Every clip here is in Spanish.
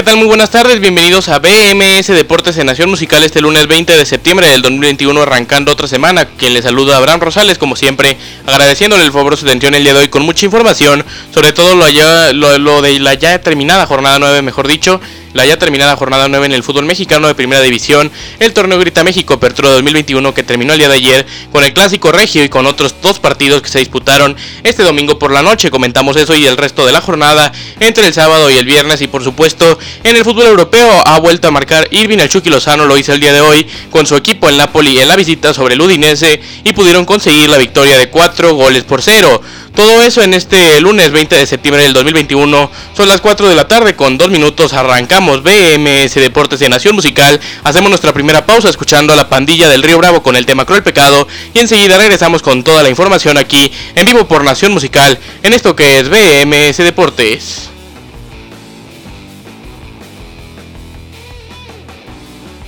¿Qué tal? Muy buenas tardes, bienvenidos a BMS Deportes en Nación Musical este lunes 20 de septiembre del 2021, arrancando otra semana. Quien les saluda Abraham Rosales, como siempre, agradeciéndole el favor de su atención el día de hoy con mucha información, sobre todo lo, allá, lo, lo de la ya terminada jornada 9, mejor dicho, la ya terminada jornada 9 en el fútbol mexicano de primera división, el torneo Grita México Apertura 2021 que terminó el día de ayer con el clásico regio y con otros dos partidos que se disputaron este domingo por la noche. Comentamos eso y el resto de la jornada entre el sábado y el viernes y por supuesto en el fútbol europeo ha vuelto a marcar Irving el Chucky Lozano, lo hizo el día de hoy con su equipo el Napoli en la visita sobre el Udinese y pudieron conseguir la victoria de 4 goles por 0. Todo eso en este lunes 20 de septiembre del 2021. Son las 4 de la tarde con 2 minutos. Arrancamos BMS Deportes de Nación Musical. Hacemos nuestra primera pausa escuchando a la pandilla del Río Bravo con el tema Cruel Pecado. Y enseguida regresamos con toda la información aquí en vivo por Nación Musical en esto que es BMS Deportes.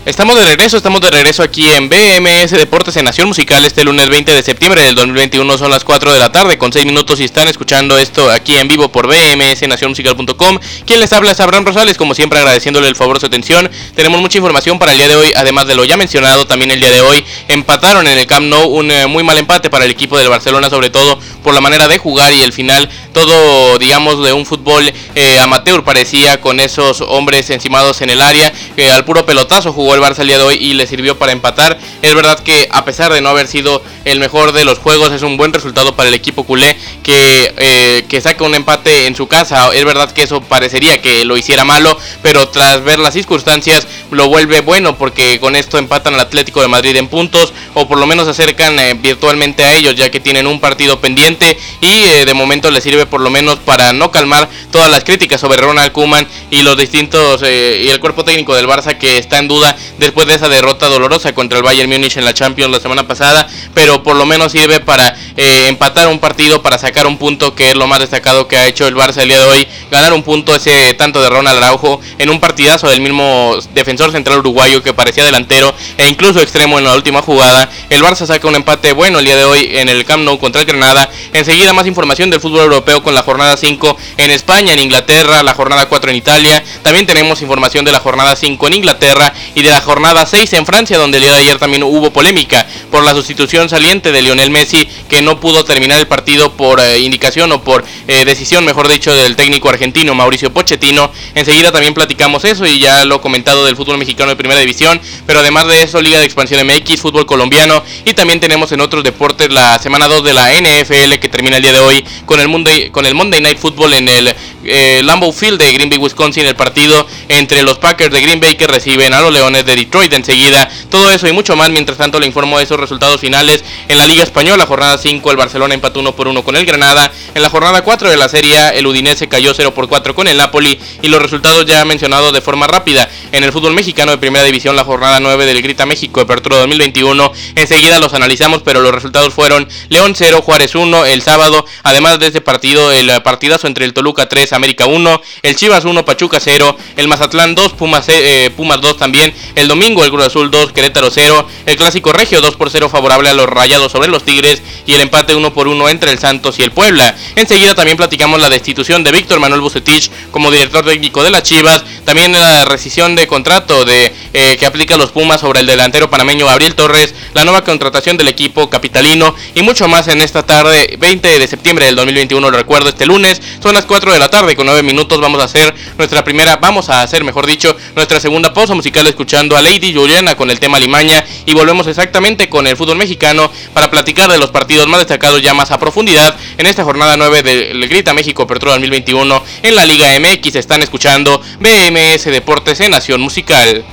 Estamos de regreso, estamos de regreso aquí en BMS Deportes en Nación Musical este lunes 20 de septiembre del 2021, son las 4 de la tarde con 6 minutos y están escuchando esto aquí en vivo por BMS Nacionmusical.com. Quien les habla es Abraham Rosales, como siempre agradeciéndole el favor de su atención. Tenemos mucha información para el día de hoy, además de lo ya mencionado, también el día de hoy empataron en el Camp Nou un eh, muy mal empate para el equipo del Barcelona, sobre todo por la manera de jugar y el final todo, digamos, de un fútbol eh, amateur parecía con esos hombres encimados en el área, que al puro pelotazo jugó el Barça el día de hoy y le sirvió para empatar. Es verdad que a pesar de no haber sido el mejor de los juegos, es un buen resultado para el equipo culé que, eh, que saca un empate en su casa. Es verdad que eso parecería que lo hiciera malo, pero tras ver las circunstancias lo vuelve bueno porque con esto empatan al Atlético de Madrid en puntos o por lo menos acercan eh, virtualmente a ellos ya que tienen un partido pendiente y eh, de momento les sirve por lo menos para no calmar todas las críticas sobre Ronald Koeman y los distintos y el cuerpo técnico del Barça que está en duda después de esa derrota dolorosa contra el Bayern Múnich en la Champions la semana pasada, pero por lo menos sirve para eh, empatar un partido, para sacar un punto que es lo más destacado que ha hecho el Barça el día de hoy, ganar un punto ese tanto de Ronald Araujo en un partidazo del mismo defensor central uruguayo que parecía delantero e incluso extremo en la última jugada. El Barça saca un empate bueno el día de hoy en el Camp Nou contra el Granada. Enseguida más información del fútbol europeo con la jornada 5 en España, en Inglaterra, la jornada 4 en Italia. También tenemos información de la jornada 5 en Inglaterra y de la jornada 6 en Francia, donde el día de ayer también hubo polémica por la sustitución saliente de Lionel Messi, que no pudo terminar el partido por eh, indicación o por eh, decisión, mejor dicho, del técnico argentino Mauricio Pochettino. Enseguida también platicamos eso y ya lo comentado del fútbol mexicano de primera división, pero además de eso, Liga de Expansión MX, fútbol colombiano y también tenemos en otros deportes la semana 2 de la NFL que termina el día de hoy con el Monday, con el Monday Night Football en el eh, Lambeau Field de Green Bay, Wisconsin, el partido entre los Packers de Green Bay que reciben a los Leones de Detroit enseguida. Todo eso y mucho más. Mientras tanto, le informo de esos resultados finales en la Liga Española. Jornada 5, el Barcelona empató 1 por 1 con el Granada. En la jornada 4 de la Serie el Udinese cayó 0 por 4 con el Napoli. Y los resultados ya mencionados de forma rápida. En el fútbol mexicano de primera división, la jornada 9 del Grita México, Apertura 2021. Enseguida los analizamos, pero los resultados fueron León 0, Juárez 1 el sábado. Además de este partido, el partidazo entre el Toluca 3, América 1, el Chivas 1, Pachuca 0, el Mazatlán 2, Pumas, eh, Pumas 2 también. El domingo, el Cruz Azul 2, Querétaro 0, el Clásico Regio 2 por 0 favorable a los Rayados sobre los Tigres y el empate 1 por 1 entre el Santos y el Puebla. Enseguida también platicamos la destitución de Víctor Manuel Bucetich como director técnico de las Chivas, también la rescisión de contrato de eh, que aplica los Pumas sobre el delantero panameño Gabriel Torres, la nueva contratación del equipo capitalino y mucho más en esta tarde 20 de septiembre del 2021, lo recuerdo este lunes, son las 4 de la tarde con 9 minutos vamos a hacer nuestra primera, vamos a hacer mejor dicho, nuestra segunda pausa musical escuchando a Lady Juliana con el tema Limaña y volvemos exactamente con el fútbol mexicano para platicar de los partidos más destacados ya más a profundidad en esta jornada 9 del Grita México Apertura 2021 en la Liga MX. Están escuchando BMS Deportes en Nación Musical.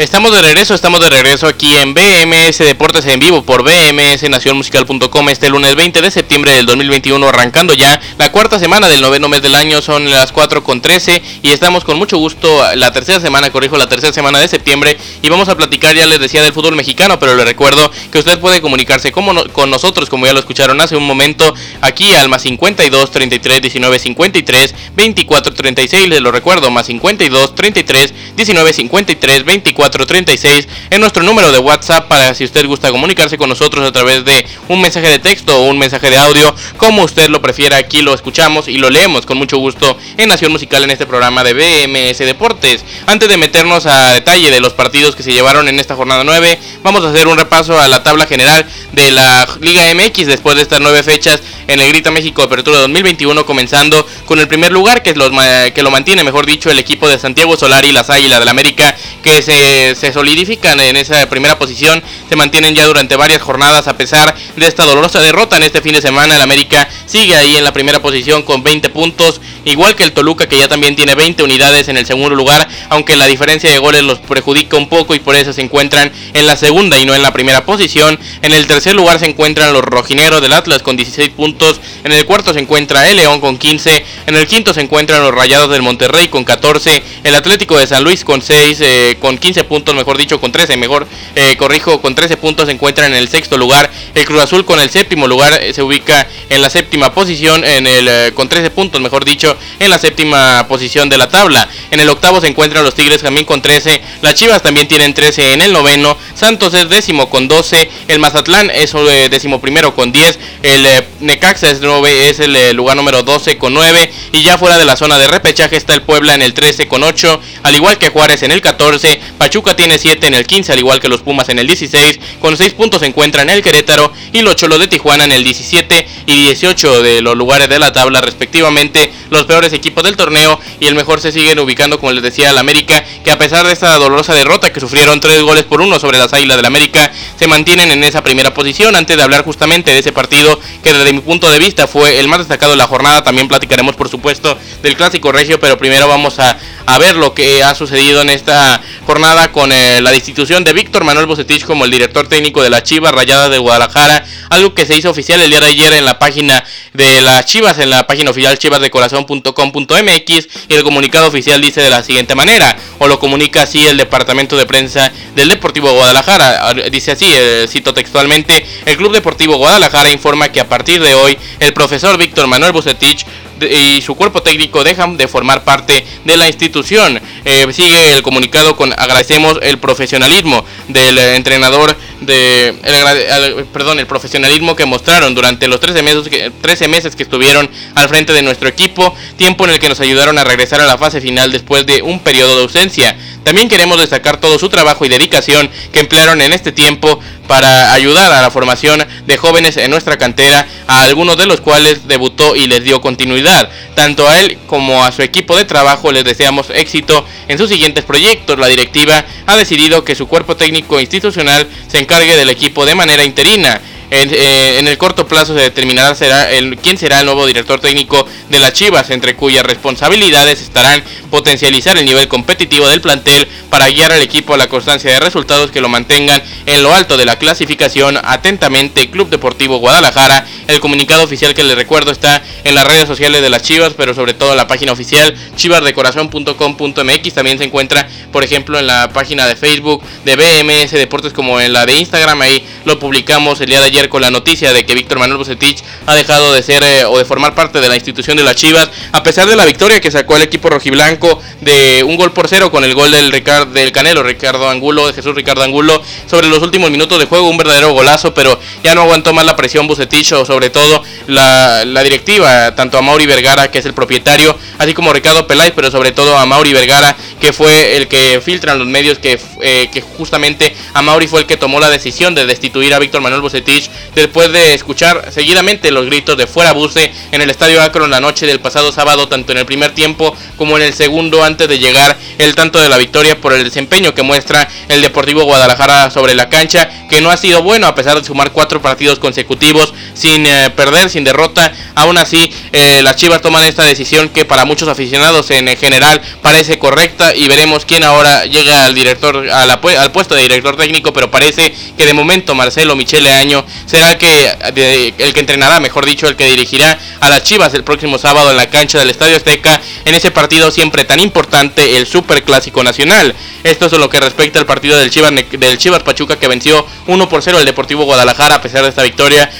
Estamos de regreso, estamos de regreso aquí en BMS Deportes en vivo por bmsnacionmusical.com este lunes 20 de septiembre del 2021 arrancando ya la cuarta semana del noveno mes del año, son las 4 con 13 y estamos con mucho gusto la tercera semana, corrijo, la tercera semana de septiembre y vamos a platicar, ya les decía, del fútbol mexicano, pero le recuerdo que usted puede comunicarse como con nosotros, como ya lo escucharon hace un momento, aquí al más 52 33 19 53 24 36, les lo recuerdo, más 52 33 19 53 24 36 en nuestro número de WhatsApp para si usted gusta comunicarse con nosotros a través de un mensaje de texto o un mensaje de audio, como usted lo prefiera, aquí lo escuchamos y lo leemos con mucho gusto en Nación Musical en este programa de BMS Deportes. Antes de meternos a detalle de los partidos que se llevaron en esta jornada 9, vamos a hacer un repaso a la tabla general de la Liga MX después de estas nueve fechas en el Grita México Apertura 2021, comenzando con el primer lugar que, los, que lo mantiene, mejor dicho, el equipo de Santiago Solari y las Águilas del América, que se se, solidifican en esa primera posición, se mantienen ya durante varias jornadas a pesar de esta dolorosa derrota en este fin de semana. El América sigue ahí en la primera posición con 20 puntos, igual que el Toluca que ya también tiene 20 unidades en el segundo lugar, aunque la diferencia de goles los perjudica un poco y por eso se encuentran en la segunda y no en la primera posición. En el tercer lugar se encuentran los rojineros del Atlas con 16 puntos, en el cuarto se encuentra el León con 15, en el quinto se encuentran los Rayados del Monterrey con 14, el Atlético de San Luis con 6, eh, con 15 puntos, mejor dicho, con 13, mejor eh, corrijo, con 13 puntos se encuentra en el sexto lugar. El Cruz Azul con el séptimo lugar eh, se ubica en la séptima posición, en el, eh, con 13 puntos, mejor dicho, en la séptima posición de la tabla. En el octavo se encuentran los Tigres también con 13, las Chivas también tienen 13 en el noveno, Santos es décimo con 12, el Mazatlán es décimo primero con 10, el Necaxa es, es el lugar número 12 con 9 y ya fuera de la zona de repechaje está el Puebla en el 13 con 8, al igual que Juárez en el 14, Pachuca tiene 7 en el 15, al igual que los Pumas en el 16. Con 6 puntos se encuentran el Querétaro y los Cholos de Tijuana en el 17 y 18 de los lugares de la tabla respectivamente. Los peores equipos del torneo y el mejor se siguen ubicando, como les decía, el América, que a pesar de esta dolorosa derrota que sufrieron 3 goles por 1 sobre las Águilas del América, se mantienen en esa primera posición. Antes de hablar justamente de ese partido, que desde mi punto de vista fue el más destacado de la jornada, también platicaremos por supuesto del clásico regio, pero primero vamos a, a ver lo que ha sucedido en esta jornada con eh, la destitución de Víctor Manuel Bocetich como el director técnico de la Chivas Rayada de Guadalajara, algo que se hizo oficial el día de ayer en la página de las Chivas, en la página oficial chivasdecorazon.com.mx y el comunicado oficial dice de la siguiente manera, o lo comunica así el departamento de prensa del Deportivo Guadalajara, dice así, eh, cito textualmente, el Club Deportivo Guadalajara informa que a partir de hoy el profesor Víctor Manuel Bocetich y su cuerpo técnico dejan de formar parte de la institución. Eh, sigue el comunicado con agradecemos el profesionalismo del entrenador de el, perdón el profesionalismo que mostraron durante los 13 meses que, 13 meses que estuvieron al frente de nuestro equipo tiempo en el que nos ayudaron a regresar a la fase final después de un periodo de ausencia también queremos destacar todo su trabajo y dedicación que emplearon en este tiempo para ayudar a la formación de jóvenes en nuestra cantera, a algunos de los cuales debutó y les dio continuidad. Tanto a él como a su equipo de trabajo les deseamos éxito en sus siguientes proyectos. La directiva ha decidido que su cuerpo técnico institucional se encargue del equipo de manera interina. Eh, en, el corto plazo se determinará será el, quién será el nuevo director técnico de las Chivas, entre cuyas responsabilidades estarán potencializar el nivel competitivo del plantel para guiar al equipo a la constancia de resultados que lo mantengan en lo alto de la clasificación. Atentamente, Club Deportivo Guadalajara. El comunicado oficial que les recuerdo está en las redes sociales de las Chivas, pero sobre todo en la página oficial chivasdecorazon.com.mx. También se encuentra, por ejemplo, en la página de Facebook de BMS Deportes como en la de Instagram. Ahí lo publicamos el día de ayer con la noticia de que Víctor Manuel Bucetich ha dejado de ser eh, o de formar parte de la institución de las Chivas, a pesar de la victoria que sacó el equipo rojiblanco de un gol por cero con el gol del, Ricardo, del Canelo, Ricardo Angulo, de Jesús Ricardo Angulo, sobre los últimos minutos de juego, un verdadero golazo, pero ya no aguantó más la presión Bucetich o sobre todo la, directiva, tanto a Mauri Vergara, que es el propietario, así como Ricardo Peláez, pero sobre todo a Mauri Vergara, que fue el que filtran los medios, que, eh, que justamente a Mauri fue el que tomó la decisión de destituir a Víctor Manuel Bucetich después de escuchar seguidamente los gritos de fuera buce en el Estadio Akron la noche del pasado sábado, tanto en el primer tiempo como en el segundo antes de llegar el tanto de la victoria por el desempeño que muestra el Deportivo Guadalajara sobre la cancha, que no ha sido bueno a pesar de sumar cuatro partidos consecutivos sin eh, perder, sin derrota. Aún así, eh, las Chivas toman esta decisión que para muchos aficionados en general parece correcta y veremos quién ahora llega al director al puesto de director técnico, pero parece que de momento Marcelo Michele Año será el que el que entrenará, mejor dicho, el que dirigirá a las Chivas el próximo sábado en la cancha del Estadio Azteca en ese partido siempre tan importante, el Super Clásico Nacional. Esto es lo que respecta al partido del Chivas, del Chivas Pachuca que venció 1 por 0 el Deportivo Guadalajara a pesar de esta victoria.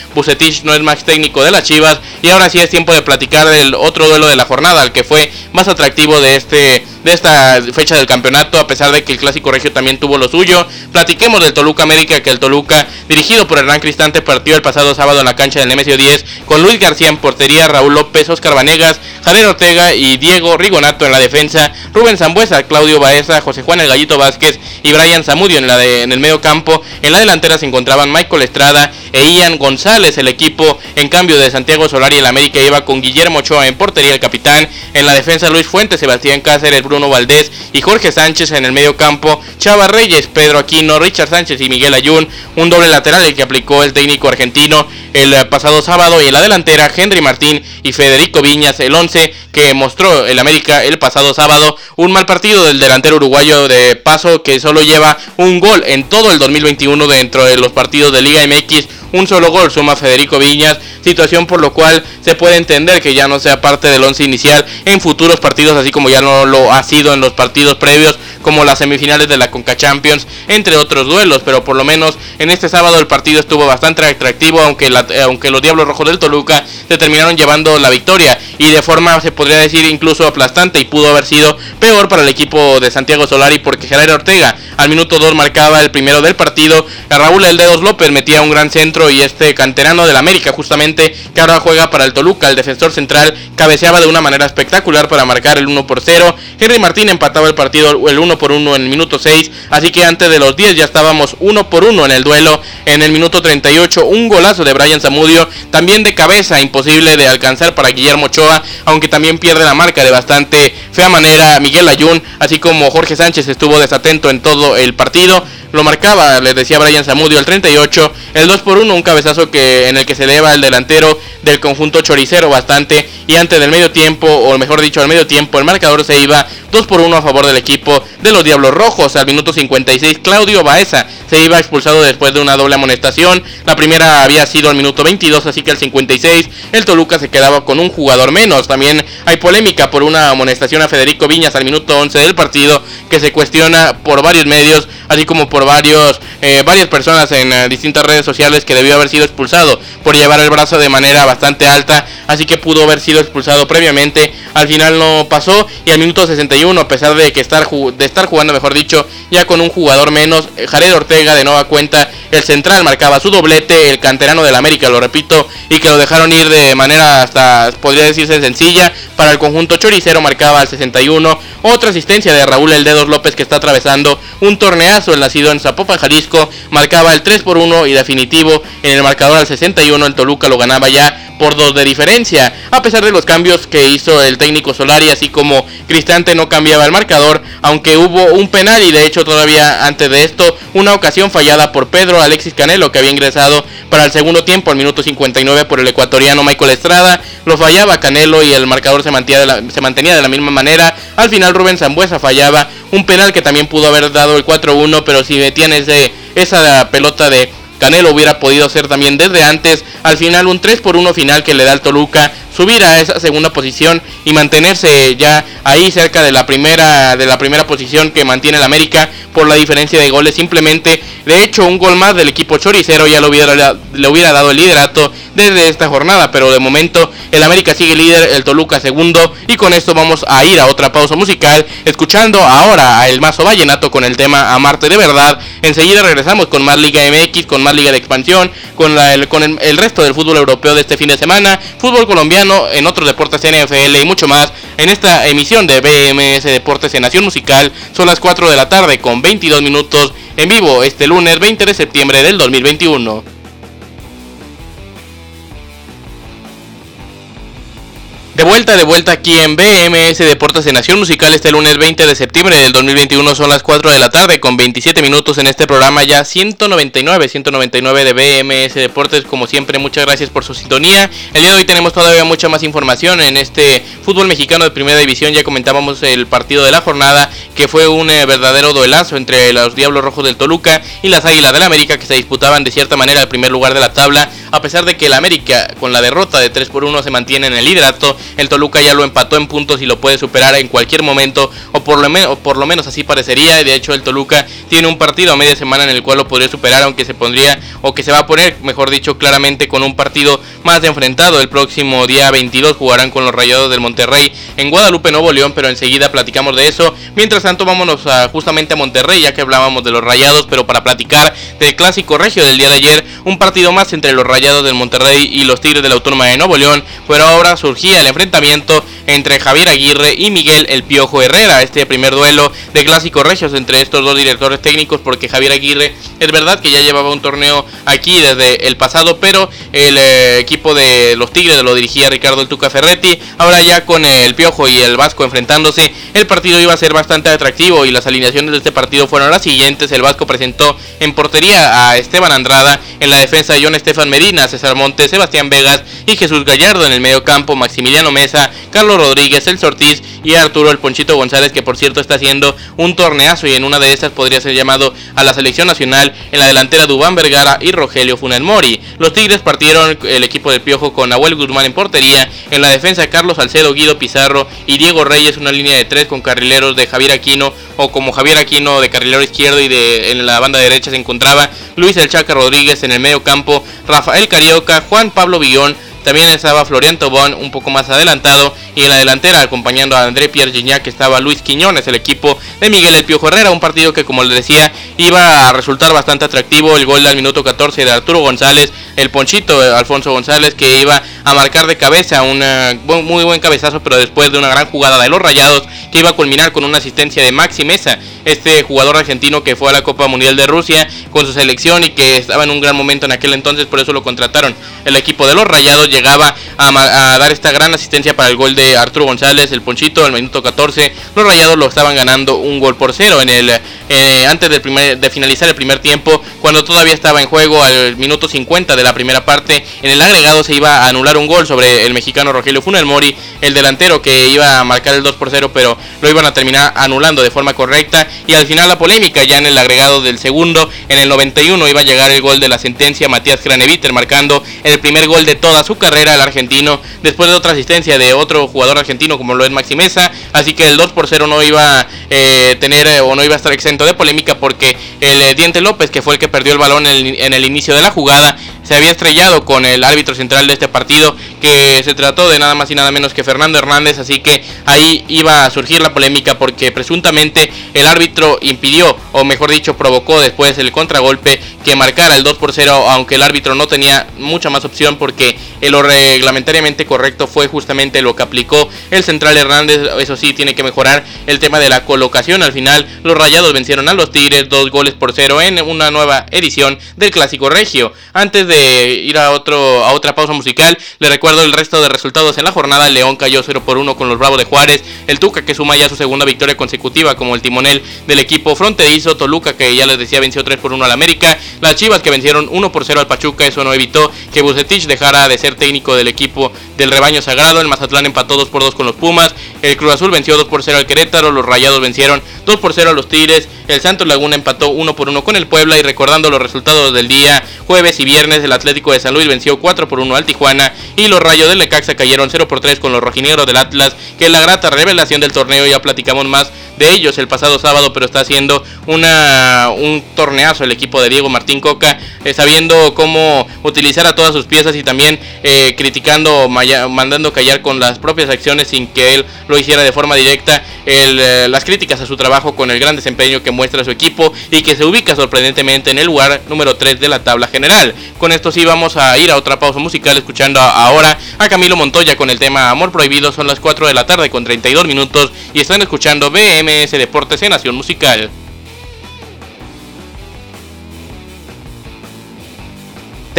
No es más técnico de las Chivas y ahora sí es tiempo de platicar del otro duelo de la jornada, el que fue más atractivo de este de esta fecha del campeonato, a pesar de que el Clásico Regio también tuvo lo suyo. Platiquemos del Toluca América, que el Toluca, dirigido por Hernán Cristante, partió el pasado sábado en la cancha del Nemesio 10 con Luis García en portería, Raúl López, Oscar Vanegas, Javier Ortega y Diego Rigonato en la defensa, Rubén Zambuesa, Claudio Baeza, José Juan El Gallito Vázquez y Brian Zamudio en, en el medio campo. En la delantera se encontraban Michael Estrada e Ian González, el equipo en cambio de Santiago Solari el América iba con Guillermo Ochoa en portería, el capitán, en la defensa Luis Fuentes, Sebastián Cáceres, Bruno Valdés y Jorge Sánchez en el medio campo, Chava Reyes, Pedro Aquino, Richard Sánchez y Miguel Ayun, un doble lateral el que aplicó el técnico argentino el pasado sábado y en la delantera Henry Martín y Federico Viñas, el 11 que mostró el América el pasado sábado, un mal partido del delantero uruguayo de paso que solo lleva un gol en todo el 2021 dentro de los partidos de Liga MX un solo gol suma Federico Viñas, situación por lo cual se puede entender que ya no sea parte del once inicial en futuros partidos, así como ya no lo ha sido en los partidos previos, como las semifinales de la Conca Champions, entre otros duelos, pero por lo menos en este sábado el partido estuvo bastante atractivo, aunque, aunque los Diablos Rojos del Toluca se terminaron llevando la victoria y de forma se podría decir incluso aplastante y pudo haber sido peor para el equipo de Santiago Solari porque Gerardo Ortega al minuto 2 marcaba el primero del partido, Raúl El Dedos López metía un gran centro y este canterano del América justamente que ahora juega para el Toluca, el defensor central cabeceaba de una manera espectacular para marcar el 1 por 0. Henry Martín empataba el partido el 1 por 1 en el minuto 6, así que antes de los 10 ya estábamos 1 por 1 en el duelo. En el minuto 38 un golazo de Brian Zamudio, también de cabeza, imposible de alcanzar para Guillermo Ochoa, aunque también pierde la marca de bastante fea manera Miguel Ayun, así como Jorge Sánchez estuvo desatento en todo el partido lo marcaba, les decía Brian Zamudio, el 38, el 2 por 1, un cabezazo que en el que se eleva el delantero del conjunto choricero bastante y antes del medio tiempo, o mejor dicho, al medio tiempo, el marcador se iba 2 por 1 a favor del equipo de los Diablos Rojos. Al minuto 56, Claudio Baeza se iba expulsado después de una doble amonestación. La primera había sido al minuto 22, así que al 56 el Toluca se quedaba con un jugador menos. También hay polémica por una amonestación a Federico Viñas al minuto 11 del partido que se cuestiona por varios medios, así como por varios, eh, varias personas en eh, distintas redes sociales que debió haber sido expulsado por llevar el brazo de manera bastante alta, así que pudo haber sido expulsado previamente. Al final no pasó y al minuto 61, a pesar de que estar, de estar jugando, mejor dicho, ya con un jugador menos, eh, Jared Ortega de nueva cuenta, el central marcaba su doblete, el canterano del América, lo repito, y que lo dejaron ir de manera hasta, podría decirse, sencilla. Para el conjunto choricero marcaba al 61. Otra asistencia de Raúl El Dedos López que está atravesando un torneazo, el nacido en Zapopan, Jalisco, marcaba el 3 por 1 y definitivo en el marcador al 61 el Toluca lo ganaba ya por dos de diferencia. A pesar de los cambios que hizo el técnico Solari, así como Cristante no cambiaba el marcador, aunque hubo un penal y de hecho todavía antes de esto una ocasión fallada por Pedro Alexis Canelo que había ingresado para el segundo tiempo al minuto 59 por el ecuatoriano Michael Estrada. Lo fallaba Canelo y el marcador se mantenía de la, se mantenía de la misma manera. Al final Rubén Zambuesa fallaba un penal que también pudo haber dado el 4-1, pero si metían ese, esa pelota de Canelo hubiera podido hacer también desde antes. Al final un 3 por 1 final que le da al Toluca subir a esa segunda posición y mantenerse ya ahí cerca de la primera de la primera posición que mantiene el América por la diferencia de goles. Simplemente, de hecho, un gol más del equipo choricero ya le hubiera, le hubiera dado el liderato desde esta jornada, pero de momento el América sigue líder, el Toluca segundo y con esto vamos a ir a otra pausa musical escuchando ahora a El Mazo Vallenato con el tema Amarte de verdad. Enseguida regresamos con más Liga MX, con más Liga de Expansión, con, el, con el resto del fútbol europeo de este fin de semana, fútbol colombiano, en otros deportes NFL y mucho más en esta emisión de BMS Deportes en Nación Musical. Son las 4 de la tarde con 22 minutos en vivo este lunes 20 de septiembre del 2021. De vuelta, de vuelta aquí en BMS Deportes de Nación Musical este lunes 20 de septiembre del 2021 son las 4 de la tarde con 27 minutos en este programa ya 199, 199 de BMS Deportes como siempre muchas gracias por su sintonía. El día de hoy tenemos todavía mucha más información en este fútbol mexicano de primera división, ya comentábamos el partido de la jornada que fue un eh, verdadero duelazo entre los Diablos Rojos del Toluca y las Águilas del América que se disputaban de cierta manera el primer lugar de la tabla a pesar de que el América con la derrota de 3 por 1 se mantiene en el liderato el Toluca ya lo empató en puntos y lo puede superar en cualquier momento, o por lo, menos así parecería. De hecho, el Toluca tiene un partido a media semana en el cual lo podría superar, aunque se pondría, o que se va a poner, mejor dicho, claramente con un partido más enfrentado. El próximo día 22 jugarán con los Rayados del Monterrey en Guadalupe, Nuevo León, pero enseguida platicamos de eso. Mientras tanto, vámonos a, justamente a Monterrey, ya que hablábamos de los Rayados, pero para platicar del clásico regio del día de ayer, un partido más entre los Rayados del Monterrey y los Tigres de la Autónoma de Nuevo León, pero ahora surgía el enfrentamiento entre Javier Aguirre y Miguel El Piojo Herrera. Este primer duelo de clásicos regios entre estos dos directores técnicos, porque Javier Aguirre es verdad que ya llevaba un torneo aquí desde el pasado, pero el eh, equipo de los Tigres lo dirigía Ricardo El Tuca Ferretti. Ahora ya con el Piojo y el Vasco enfrentándose, el partido iba a ser bastante atractivo y las alineaciones de este partido fueron las siguientes. El Vasco presentó en portería a Esteban Andrada, en la defensa John Estefan Medina, César Montes, Sebastián Vegas y Jesús Gallardo en el medio campo, Maximiliano Mesa, Carlos Rodríguez, El Ortiz y Arturo El Ponchito González, que por cierto está haciendo un torneazo y en una de estas podría ser llamado a la selección nacional. En la delantera Dubán Vergara y Rogelio Funel Mori. Los Tigres partieron el equipo del Piojo con Nahuel Guzmán en portería. En la defensa Carlos Salcedo, Guido Pizarro y Diego Reyes, una línea de tres con carrileros de Javier Aquino o como Javier Aquino de carrilero izquierdo y de en la banda derecha se encontraba Luis El Chaca Rodríguez en el medio campo, Rafael Carioca, Juan Pablo Villón, también estaba Florian Tobón un poco más adelantado y en la delantera acompañando a André Pierre Gignac estaba Luis Quiñones, el equipo de Miguel El Piojo Herrera, un partido que como les decía iba a resultar bastante atractivo, el gol al minuto 14 de Arturo González, el ponchito eh, Alfonso González que iba a marcar de cabeza un muy buen cabezazo pero después de una gran jugada de los Rayados que iba a culminar con una asistencia de Maxi Mesa, este jugador argentino que fue a la Copa Mundial de Rusia con su selección y que estaba en un gran momento en aquel entonces, por eso lo contrataron. El equipo de los Rayados llegaba a, dar esta gran asistencia para el gol de Arturo González, el Ponchito, al minuto 14. Los Rayados lo estaban ganando un gol por cero en el eh, antes de finalizar el primer tiempo, cuando todavía estaba en juego al minuto 50 de la primera parte. En el agregado se iba a anular un gol sobre el mexicano Rogelio Funel Mori, el delantero que iba a marcar el 2 por 0, pero lo iban a terminar anulando de forma correcta. Y al final la polémica, ya en el agregado del segundo, en el 91 iba a llegar el gol de la sentencia Matías Craneviter, marcando el primer gol de toda su carrera al argentino, después de otra asistencia de otro jugador argentino como lo es Maxi Mesa. Así que el 2 por 0 no iba a eh, tener eh, o no iba a estar exento de polémica porque el eh, Diente López, que fue el que perdió el balón en el, inicio de la jugada, se había estrellado con el árbitro central de este partido, que se trató de nada más y nada menos que Fernando Hernández, así que ahí iba a surgir la polémica porque presuntamente el árbitro impidió, o mejor dicho, provocó después el contragolpe que marcara el 2 por 0, aunque el árbitro no tenía mucha más opción porque lo reglamentariamente correcto fue justamente lo que aplicó el central Hernández, eso sí, tiene que mejorar el tema de la colocación, al final los rayados vencieron a los Tigres dos goles por cero en una nueva edición del Clásico Regio. Antes de ir a, otro, a otra pausa musical, le recuerdo el resto de resultados en la jornada. León cayó 0 por 1 con los Bravos de Juárez. El Tuca que suma ya su segunda victoria consecutiva como el timonel del equipo fronterizo. Toluca que ya les decía venció 3 por 1 al América. Las Chivas que vencieron 1 por 0 al Pachuca. Eso no evitó que Bucetich dejara de ser técnico del equipo del rebaño sagrado. El Mazatlán empató 2 por 2 con los Pumas. El Cruz Azul venció 2 por 0 al Querétaro. Los Rayados vencieron 2 por 0 a los Tigres. El Santos Laguna empató 1 por 1 con el Puebla. Y recordando los resultados del día jueves y viernes, el Atlético de San Luis venció 4 por 1 al Tijuana. Y los Rayos del Lecaxa cayeron 0 por 3 con los rojinegros del Atlas. Que la grata revelación del torneo. Ya platicamos más de ellos el pasado sábado, pero está haciendo una, un torneazo el equipo de Diego Martín Coca, eh, sabiendo cómo utilizar a todas sus piezas y también eh, criticando, mandando callar con las propias acciones sin que él lo hiciera de forma directa eh, las críticas a su trabajo con el gran desempeño que muestra su equipo y que se ubica sorprendentemente en el lugar número 3 de la tabla general. Con esto sí vamos a ir a otra pausa musical escuchando ahora a Camilo Montoya con el tema Amor Prohibido. Son las 4 de la tarde con 32 minutos y están escuchando BMS Deportes en Nación Musical.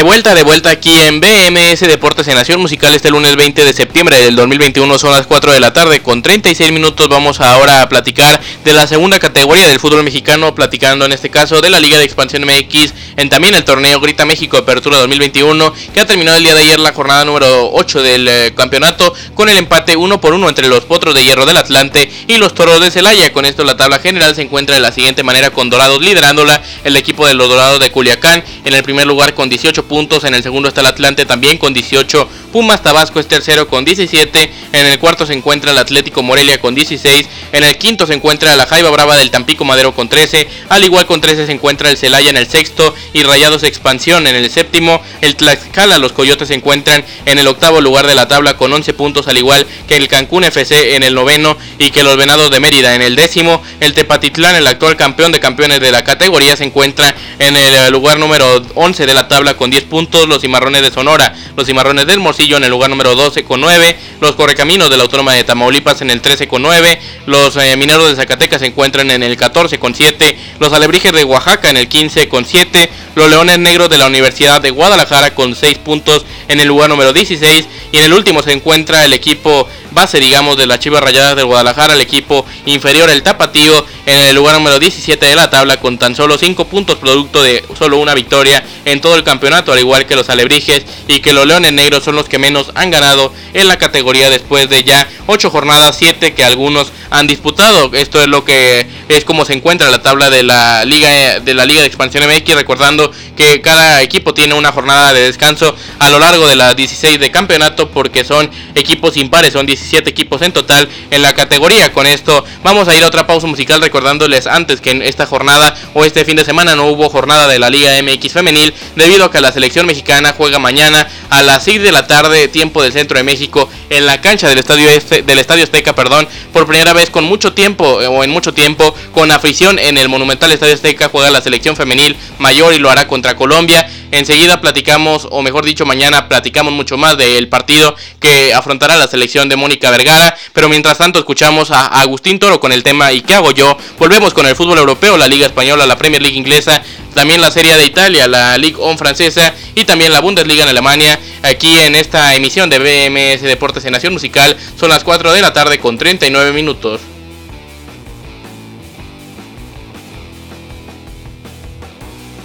De vuelta, de vuelta aquí en BMS Deportes en Nación Musical este lunes 20 de septiembre del 2021 son las 4 de la tarde con 36 minutos. Vamos ahora a platicar de la segunda categoría del fútbol mexicano platicando en este caso de la Liga de Expansión MX en también el torneo Grita México Apertura 2021 que ha terminado el día de ayer la jornada número 8 del eh, campeonato con el empate 1 por 1 entre los Potros de Hierro del Atlante y los Toros de Celaya. Con esto la tabla general se encuentra de la siguiente manera con Dorados liderándola el equipo de los Dorados de Culiacán en el primer lugar con 18 puntos, en el segundo está el Atlante también con 18, Pumas Tabasco es tercero con 17, en el cuarto se encuentra el Atlético Morelia con 16, en el quinto se encuentra la Jaiba Brava del Tampico Madero con 13, al igual con 13 se encuentra el Celaya en el sexto y Rayados Expansión en el séptimo, el Tlaxcala, los Coyotes se encuentran en el octavo lugar de la tabla con 11 puntos, al igual que el Cancún FC en el noveno y que los Venados de Mérida en el décimo, el Tepatitlán, el actual campeón de campeones de la categoría, se encuentra en el lugar número 11 de la tabla con 10 puntos, los Cimarrones de Sonora, los Cimarrones del Morcillo en el lugar número 12 con 9, los Correcaminos de la Autónoma de Tamaulipas en el 13 con 9, los eh, Mineros de Zacatecas se encuentran en el 14 con 7, los Alebrijes de Oaxaca en el 15 con 7, los Leones Negros de la Universidad de Guadalajara con 6 puntos en el lugar número 16 y en el último se encuentra el equipo base, digamos, de la Chivas Rayadas de Guadalajara, el equipo inferior, el Tapatío, en el lugar número 17 de la tabla con tan solo 5 puntos, producto de solo una victoria en todo el campeonato, al igual que los Alebrijes y que los Leones Negros son los que menos han ganado en la categoría después de ya 8 jornadas, 7 que algunos han disputado. Esto es lo que es como se encuentra la tabla de la Liga de la Liga de Expansión MX, recordando que cada equipo tiene una jornada de descanso a lo largo de las 16 de campeonato porque son equipos impares, son 17 equipos en total en la categoría. Con esto vamos a ir a otra pausa musical recordándoles antes que en esta jornada o este fin de semana no hubo jornada de la Liga MX femenil debido a que la selección mexicana juega mañana a las 6 de la tarde tiempo del centro de México en la cancha del estadio este, del estadio Azteca, perdón, por primera vez con mucho tiempo eh, o en mucho tiempo con afición en el monumental estadio Azteca juega la selección femenil mayor y lo hará contra Colombia. Enseguida platicamos, o mejor dicho, mañana platicamos mucho más del partido que afrontará la selección de Vergara. Pero mientras tanto, escuchamos a Agustín Toro con el tema ¿Y qué hago yo? Volvemos con el fútbol europeo, la Liga Española, la Premier League inglesa, también la Serie de Italia, la Ligue 1 francesa y también la Bundesliga en Alemania. Aquí en esta emisión de BMS Deportes en Nación Musical son las 4 de la tarde con 39 minutos.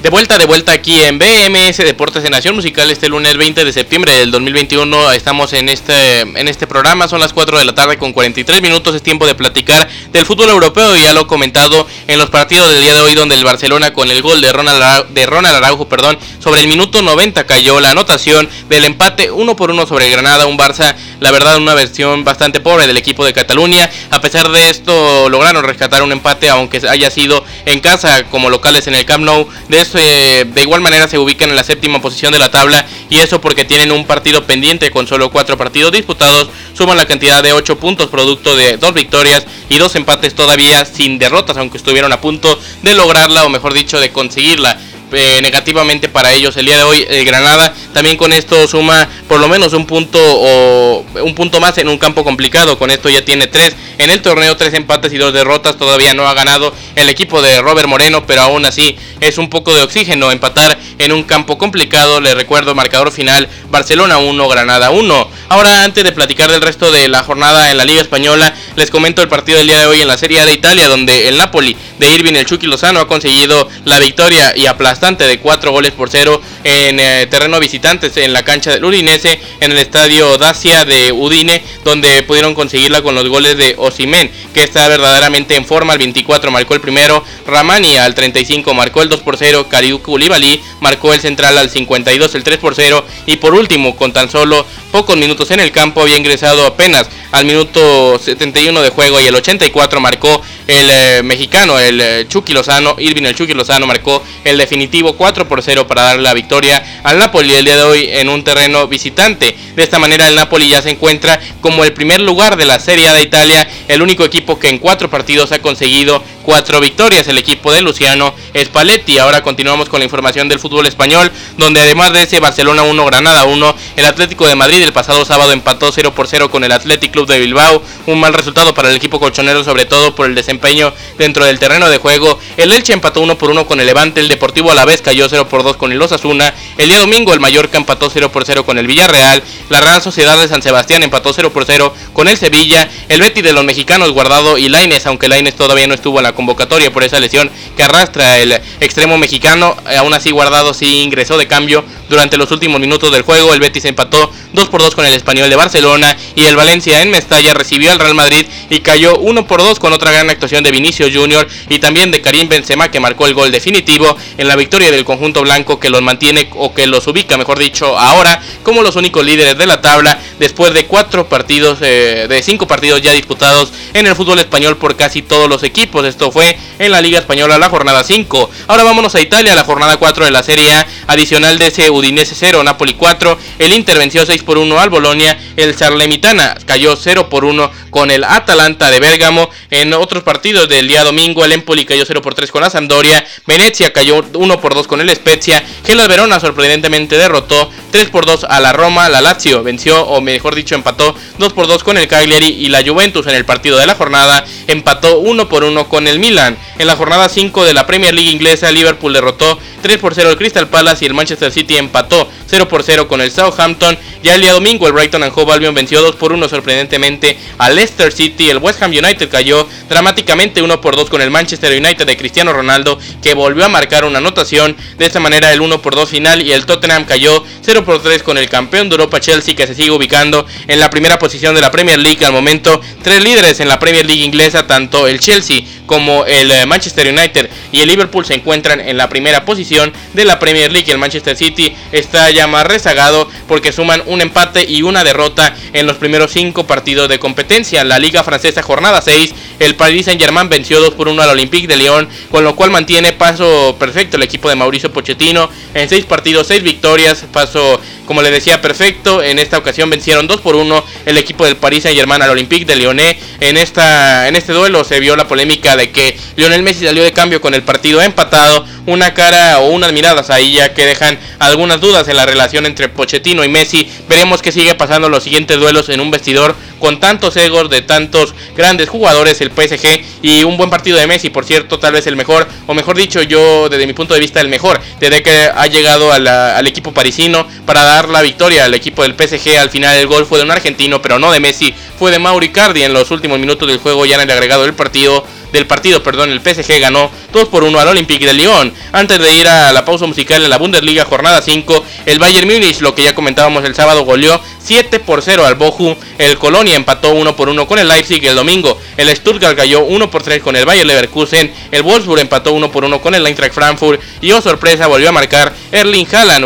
De vuelta, de vuelta aquí en BMS Deportes de Nación Musical este lunes 20 de septiembre del 2021. Estamos en este, en este programa, son las 4 de la tarde con 43 minutos. Es tiempo de platicar del fútbol europeo. Ya lo he comentado en los partidos del día de hoy, donde el Barcelona con el gol de Ronald, Araujo, de Ronald Araujo perdón, sobre el minuto 90 cayó la anotación del empate 1 por 1 sobre Granada. Un Barça, la verdad, una versión bastante pobre del equipo de Cataluña. A pesar de esto, lograron rescatar un empate, aunque haya sido en casa como locales en el Camp Nou. De de igual manera se ubican en la séptima posición de la tabla y eso porque tienen un partido pendiente con solo cuatro partidos disputados, suman la cantidad de 8 puntos producto de dos victorias y dos empates todavía sin derrotas, aunque estuvieron a punto de lograrla o mejor dicho de conseguirla. Eh, negativamente para ellos el día de hoy Granada también con esto suma por lo menos un punto o un punto más en un campo complicado con esto ya tiene tres en el torneo tres empates y dos derrotas. Todavía no ha ganado el equipo de Robert Moreno pero aún así es un poco de oxígeno empatar en un campo complicado. Le recuerdo marcador final Barcelona 1 Granada 1 ahora antes de platicar del resto de la jornada en la Liga Española les comento el partido del día de hoy en la Serie A de Italia donde el Napoli de Irving el Chucky Lozano ha conseguido la victoria y aplazar de 4 goles por 0 en eh, terreno visitantes en la cancha del Udinese en el estadio Dacia de Udine donde pudieron conseguirla con los goles de Osimen que está verdaderamente en forma. Al 24 marcó el primero Ramani al 35 marcó el 2 por 0 Kariu Koulibaly marcó el central al 52 el 3 por 0 y por último con tan solo pocos minutos en el campo había ingresado apenas al minuto 71 de juego y el 84 marcó el eh, mexicano el eh, Chucky Lozano Irving el Chucky Lozano marcó el definitivo 4 por 0 para dar la victoria al Napoli el día de hoy en un terreno visitante. De esta manera el Napoli ya se encuentra como el primer lugar de la Serie A de Italia, el único equipo que en cuatro partidos ha conseguido cuatro victorias el equipo de Luciano Spalletti. Ahora continuamos con la información del fútbol español, donde además de ese Barcelona 1, Granada 1, el Atlético de Madrid el pasado sábado empató 0 por 0 con el Athletic Club de Bilbao, un mal resultado para el equipo colchonero sobre todo por el desempeño dentro del terreno de juego. El Elche empató 1 por 1 con el Levante, el Deportivo a la vez cayó 0 por 2 con el Osasuna, el día domingo el Mallorca empató 0 por 0 con el Villarreal, la Real Sociedad de San Sebastián empató 0 por 0 con el Sevilla, el Betty de los mexicanos Guardado y Laines, aunque Laines todavía no estuvo en la convocatoria por esa lesión que arrastra el extremo mexicano, aún así Guardado sí ingresó de cambio durante los últimos minutos del juego, el Betis empató 2 por 2 con el Español de Barcelona y el Valencia en Mestalla recibió al Real Madrid y cayó 1 por 2 con otra gran actuación de Vinicio Junior y también de Karim Benzema que marcó el gol definitivo en la victoria del conjunto blanco que los mantiene o que los ubica, mejor dicho, ahora como los únicos líderes de la tabla después de cuatro partidos, eh, de cinco partidos ya disputados en el fútbol español por casi todos los equipos. Esto fue en la Liga Española la jornada 5. Ahora vámonos a Italia, la jornada 4 de la Serie A, adicional de ese Udinese 0, Napoli 4, el Inter venció 6 por 1 al Bolonia, el Sarlemitana cayó 0 por 1 con el Atalanta de Bérgamo. En otros partidos del día domingo, el Empoli cayó 0 por 3 con la Sampdoria, Venecia cayó 1 por 2 con el Spezia, Gela Verona sorprendentemente derrotó 3 por 2 a la Roma, la Lazio venció o mejor dicho empató 2 por 2 con el Cagliari y la Juventus en el partido de la jornada empató 1 por 1 con el Milan. En la jornada 5 de la Premier League inglesa, Liverpool derrotó 3 por 0 al Crystal Palace y el Manchester City empató 0 por 0 con el Southampton. Ya el día domingo el Brighton and Hove Albion venció 2 por 1 sorprendentemente al Leicester City. El West Ham United cayó dramáticamente 1 por 2 con el Manchester United de Cristiano Ronaldo que volvió a marcar una anotación. De esta manera el 1 por 2 final y el Tottenham cayó 0 por 3 con el campeón de Europa Chelsea que se sigue ubicando en la primera posición de la Premier League al momento. Tres líderes en la Premier League inglesa, tanto el Chelsea como el eh, Manchester United y el Liverpool se encuentran en la primera posición de la Premier League. El Manchester City está más rezagado porque suman un empate y una derrota en los primeros cinco partidos de competencia. La Liga Francesa jornada 6, el Paris Saint Germain venció 2 por 1 al Olympique de Lyon, con lo cual mantiene paso perfecto el equipo de Mauricio Pochettino en seis partidos, seis victorias, paso como le decía, perfecto. En esta ocasión vencieron 2 por 1 el equipo del Paris Saint Germain al Olympique de Lyonnais. En, esta, en este duelo se vio la polémica de que Lionel Messi salió de cambio con el partido empatado. Una cara o unas miradas ahí ya que dejan algunas dudas en la relación entre Pochettino y Messi. Veremos qué sigue pasando los siguientes duelos en un vestidor con tantos egos de tantos grandes jugadores, el PSG y un buen partido de Messi, por cierto, tal vez el mejor, o mejor dicho, yo desde mi punto de vista el mejor, desde que ha llegado al equipo parisino para dar la victoria al equipo del PSG. Al final el gol fue de un argentino, pero no de Messi, fue de Mauri Cardi en los últimos minutos del juego, ya en el agregado del partido del partido, perdón, el PSG ganó 2 por 1 al Olympique de Lyon. Antes de ir a la pausa musical en la Bundesliga jornada 5, el Bayern Múnich, lo que ya comentábamos el sábado, goleó 7 por 0 al Bochum. El Colonia empató 1 por 1 con el Leipzig el domingo. El Stuttgart cayó 1 por 3 con el Bayer Leverkusen. El Wolfsburg empató 1 por 1 con el Eintracht Frankfurt. Y oh sorpresa, volvió a marcar Erling Haaland.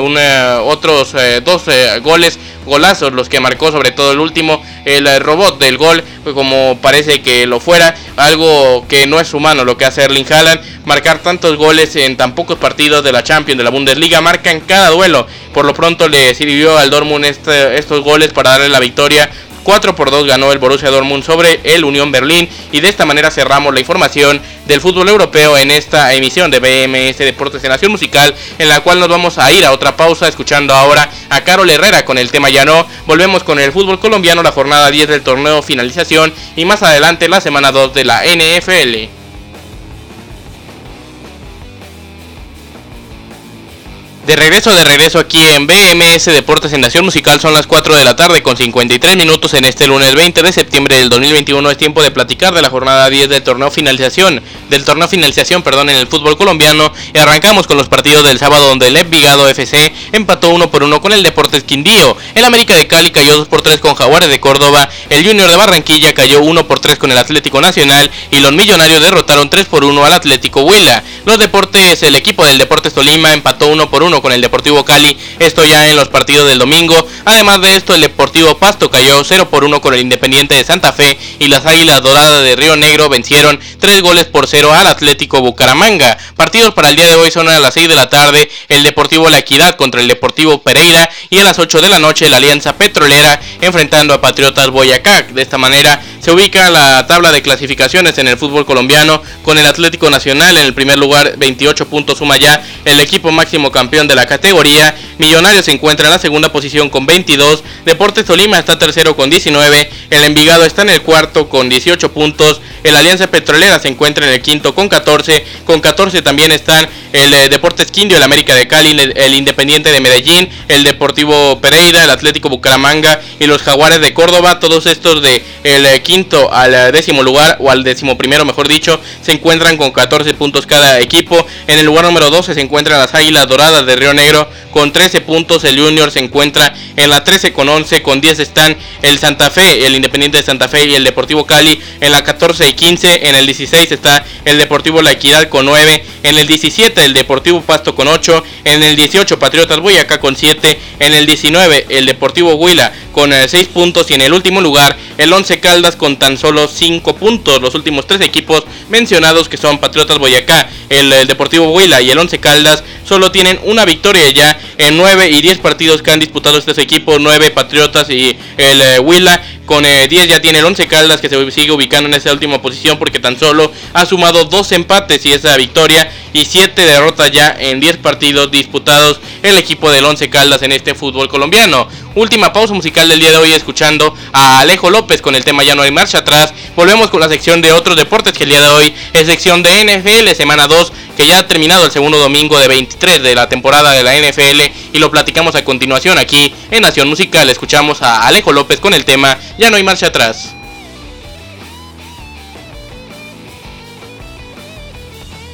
otros eh, dos eh, goles golazos los que marcó sobre todo el último el eh, robot del gol como parece que lo fuera algo que no es humano lo que hace Erling Haaland marcar tantos goles en tan pocos partidos de la Champions de la Bundesliga marca en cada duelo. Por lo pronto le sirvió al Dortmund este, estos goles para darle la victoria 4 por 2 ganó el Borussia Dortmund sobre el Unión Berlín y de esta manera cerramos la información del fútbol europeo en esta emisión de BMS Deportes de Nación Musical en la cual nos vamos a ir a otra pausa escuchando ahora a Carol Herrera con el tema ya no. Volvemos con el fútbol colombiano, la jornada 10 del torneo finalización y más adelante la semana 2 de la NFL. De regreso, de regreso aquí en BMS Deportes en Nación Musical son las 4 de la tarde con 53 minutos en este lunes 20 de septiembre del 2021. Es tiempo de platicar de la jornada 10 del torneo finalización, del torneo finalización, perdón, en el fútbol colombiano. Y arrancamos con los partidos del sábado donde el Envigado FC empató 1 por 1 con el Deportes Quindío. El América de Cali cayó 2 por 3 con Jaguares de Córdoba. El Junior de Barranquilla cayó 1 por 3 con el Atlético Nacional y los Millonarios derrotaron 3 por 1 al Atlético Huila. Los Deportes, el equipo del Deportes Tolima empató 1 por 1 con el Deportivo Cali, esto ya en los partidos del domingo. Además de esto, el Deportivo Pasto cayó 0 por 1 con el Independiente de Santa Fe y las Águilas Doradas de Río Negro vencieron 3 goles por 0 al Atlético Bucaramanga. Partidos para el día de hoy son a las 6 de la tarde el Deportivo La Equidad contra el Deportivo Pereira y a las 8 de la noche la Alianza Petrolera enfrentando a Patriotas Boyacá. De esta manera se ubica la tabla de clasificaciones en el fútbol colombiano con el Atlético Nacional en el primer lugar, 28 puntos suma ya el equipo máximo campeón de la categoría. Millonarios se encuentra en la segunda posición con 22, Deportes Tolima está tercero con 19, el Envigado está en el cuarto con 18 puntos, el Alianza Petrolera se encuentra en el quinto con 14, con 14 también están el Deportes Quindio, el América de Cali, el, Independiente de Medellín, el Deportivo Pereira, el Atlético Bucaramanga y los Jaguares de Córdoba, todos estos de el quinto al eh, décimo lugar o al décimo primero mejor dicho, se encuentran con 14 puntos cada equipo. En el lugar número 12 se encuentran las Águilas Doradas de Río Negro con 13 puntos, el Junior se encuentra en la 13 con 11, con 10 están el Santa Fe, el Independiente de Santa Fe y el Deportivo Cali, en la 14 y 15, en el 16 está el Deportivo La Equidad con 9, en el 17 el Deportivo Pasto con 8, en el 18 Patriotas Boyacá con 7, en el 19 el Deportivo Huila con 6 eh, puntos y en el último lugar el 11 Caldas con tan solo 5 puntos. Los últimos tres equipos mencionados que son Patriotas Boyacá, el, Deportivo Huila y el 11 Caldas solo tienen una victoria ya en 9 y 10 partidos que han disputado estos equipos, 9 Patriotas y el eh, Huila con 10 eh, ya tiene el 11 Caldas que se sigue ubicando en esa última posición porque tan solo ha sumado dos empates y esa victoria y 7 derrotas ya en 10 partidos disputados el equipo del 11 Caldas en este fútbol colombiano. Última pausa musical del día de hoy escuchando a Alejo López con el tema Ya no hay marcha atrás. Volvemos con la sección de otros deportes que el día de hoy es sección de NFL semana 2 que ya ha terminado el segundo domingo de 23 de la temporada de la NFL y lo platicamos a continuación aquí en Nación Musical. Escuchamos a Alejo López con el tema Ya no hay marcha atrás.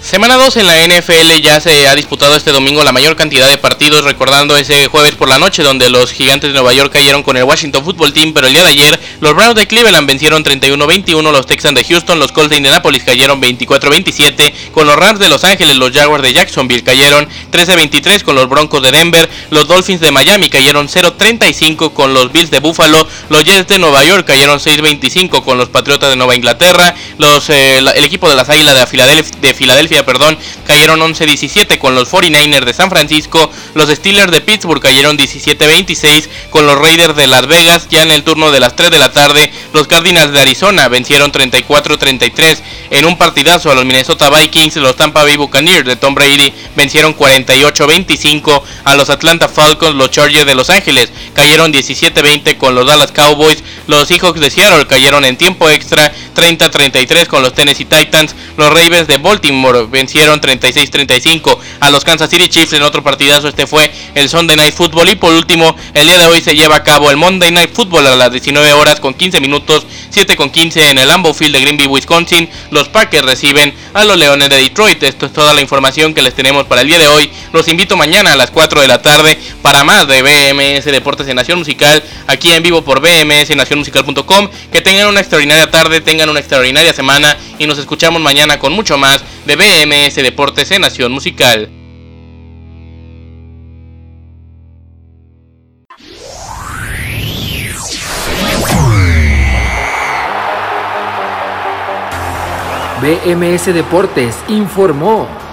Semana 2 en la NFL ya se ha disputado este domingo la mayor cantidad de partidos, recordando ese jueves por la noche donde los gigantes de Nueva York cayeron con el Washington Football Team, pero el día de ayer los Browns de Cleveland vencieron 31-21, los Texans de Houston, los Colts de Indianapolis cayeron 24-27, con los Rams de Los Ángeles, los Jaguars de Jacksonville cayeron 13-23 con los Broncos de Denver, los Dolphins de Miami cayeron 0-35 con los Bills de Buffalo, los Jets de Nueva York cayeron 6-25 con los Patriotas de Nueva Inglaterra, los, eh, el equipo de las Águilas de Filadelfia, de Filadelfia perdón, cayeron 11-17 con los 49ers de San Francisco, los Steelers de Pittsburgh cayeron 17-26 con los Raiders de Las Vegas, ya en el turno de las 3 de la tarde, los Cardinals de Arizona vencieron 34-33 en un partidazo a los Minnesota Vikings, los Tampa Bay Buccaneers de Tom Brady vencieron 48-25 a los Atlanta Falcons, los Chargers de Los Ángeles cayeron 17-20 con los Dallas Cowboys, los Seahawks de Seattle cayeron en tiempo extra 30-33 con los Tennessee Titans, los Ravens de Baltimore vencieron 36-35 a los Kansas City Chiefs en otro partidazo. Este fue el Sunday Night Football. Y por último, el día de hoy se lleva a cabo el Monday Night Football a las 19 horas con 15 minutos, 7 con 15 en el Lambeau Field de Greenville, Wisconsin. Los Packers reciben a los Leones de Detroit. Esto es toda la información que les tenemos para el día de hoy. Los invito mañana a las 4 de la tarde para más de BMS Deportes en Nación Musical aquí en vivo por BMS Musical.com. Que tengan una extraordinaria tarde, tengan una extraordinaria semana y nos escuchamos mañana con mucho más de BMS Deportes en Nación Musical. BMS Deportes informó.